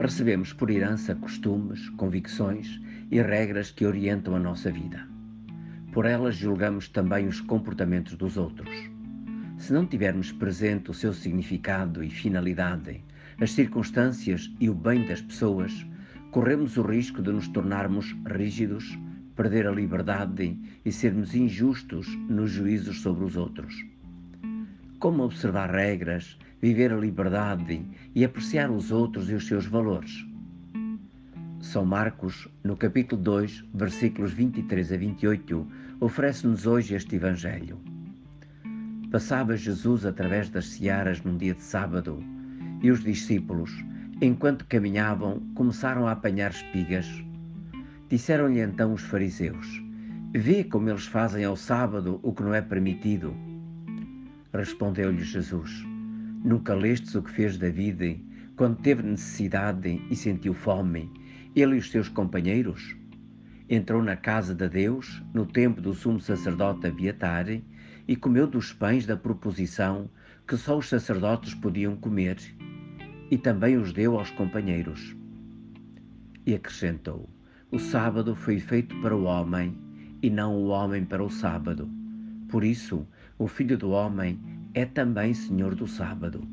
recebemos por herança costumes, convicções e regras que orientam a nossa vida. Por elas julgamos também os comportamentos dos outros. Se não tivermos presente o seu significado e finalidade, as circunstâncias e o bem das pessoas, corremos o risco de nos tornarmos rígidos, perder a liberdade e sermos injustos nos juízos sobre os outros. Como observar regras, viver a liberdade e apreciar os outros e os seus valores? São Marcos, no capítulo 2, versículos 23 a 28, oferece-nos hoje este Evangelho. Passava Jesus através das searas num dia de sábado e os discípulos, enquanto caminhavam, começaram a apanhar espigas. Disseram-lhe então os fariseus: Vê como eles fazem ao sábado o que não é permitido. Respondeu-lhe Jesus: Nunca lestes o que fez David quando teve necessidade e sentiu fome, ele e os seus companheiros? Entrou na casa de Deus, no tempo do sumo sacerdote Abiatar, e comeu dos pães da proposição que só os sacerdotes podiam comer, e também os deu aos companheiros. E acrescentou: O sábado foi feito para o homem, e não o homem para o sábado. Por isso, o Filho do Homem é também Senhor do sábado.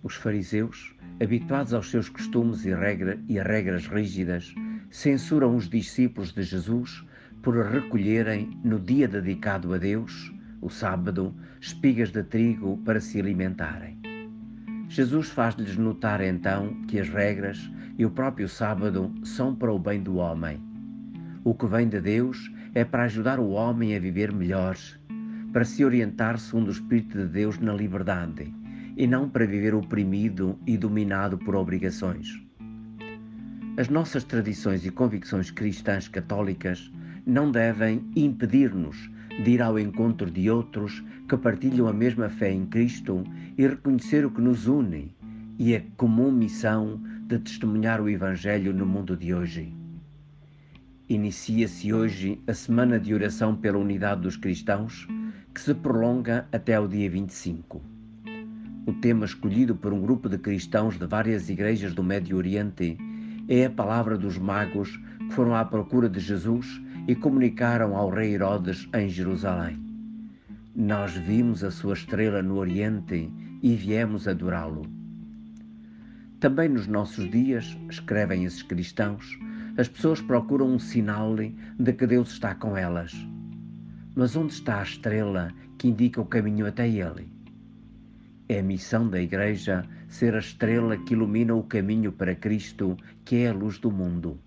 Os fariseus, habituados aos seus costumes e, regra, e regras rígidas, censuram os discípulos de Jesus por recolherem, no dia dedicado a Deus, o sábado, espigas de trigo para se alimentarem. Jesus faz-lhes notar então que as regras e o próprio sábado são para o bem do homem. O que vem de Deus é para ajudar o homem a viver melhor, para se orientar segundo o Espírito de Deus na liberdade e não para viver oprimido e dominado por obrigações. As nossas tradições e convicções cristãs católicas não devem impedir-nos de ir ao encontro de outros que partilham a mesma fé em Cristo e reconhecer o que nos une e a comum missão de testemunhar o Evangelho no mundo de hoje. Inicia-se hoje a Semana de Oração pela Unidade dos Cristãos, que se prolonga até ao dia 25. O tema escolhido por um grupo de cristãos de várias igrejas do Médio Oriente é a palavra dos magos que foram à procura de Jesus e comunicaram ao rei Herodes em Jerusalém. Nós vimos a sua estrela no Oriente e viemos adorá-lo. Também nos nossos dias, escrevem esses cristãos, as pessoas procuram um sinal de que Deus está com elas. Mas onde está a estrela que indica o caminho até Ele? É a missão da Igreja ser a estrela que ilumina o caminho para Cristo, que é a luz do mundo.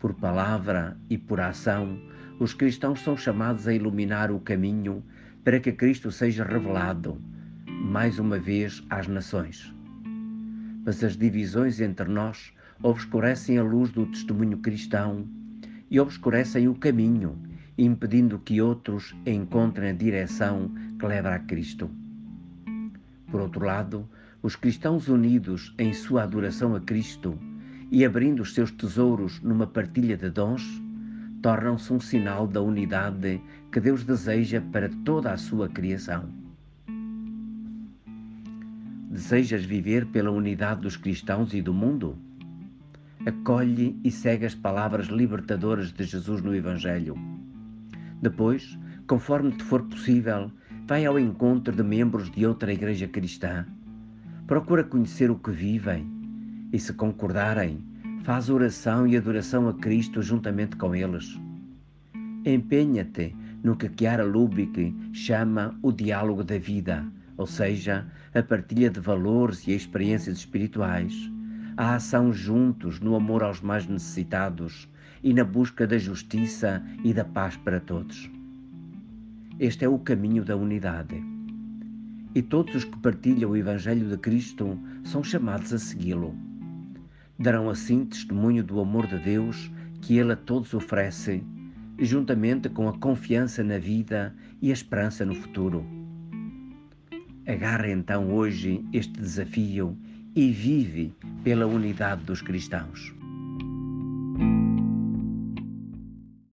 Por palavra e por ação, os cristãos são chamados a iluminar o caminho para que Cristo seja revelado, mais uma vez, às nações. Mas as divisões entre nós obscurecem a luz do testemunho cristão e obscurecem o caminho, impedindo que outros encontrem a direção que leva a Cristo. Por outro lado, os cristãos unidos em sua adoração a Cristo e abrindo os seus tesouros numa partilha de dons, tornam-se um sinal da unidade que Deus deseja para toda a sua criação. Desejas viver pela unidade dos cristãos e do mundo? Acolhe e segue as palavras libertadoras de Jesus no Evangelho. Depois, conforme te for possível, vai ao encontro de membros de outra igreja cristã. Procura conhecer o que vivem e, se concordarem, faz oração e adoração a Cristo juntamente com eles. Empenha-te no que Chiara Lubick chama o diálogo da vida, ou seja, a partilha de valores e experiências espirituais, a ação juntos no amor aos mais necessitados e na busca da justiça e da paz para todos. Este é o caminho da unidade. E todos os que partilham o Evangelho de Cristo são chamados a segui-lo. Darão assim testemunho do amor de Deus que Ele a todos oferece, juntamente com a confiança na vida e a esperança no futuro. Agarre então hoje este desafio e vive pela unidade dos cristãos.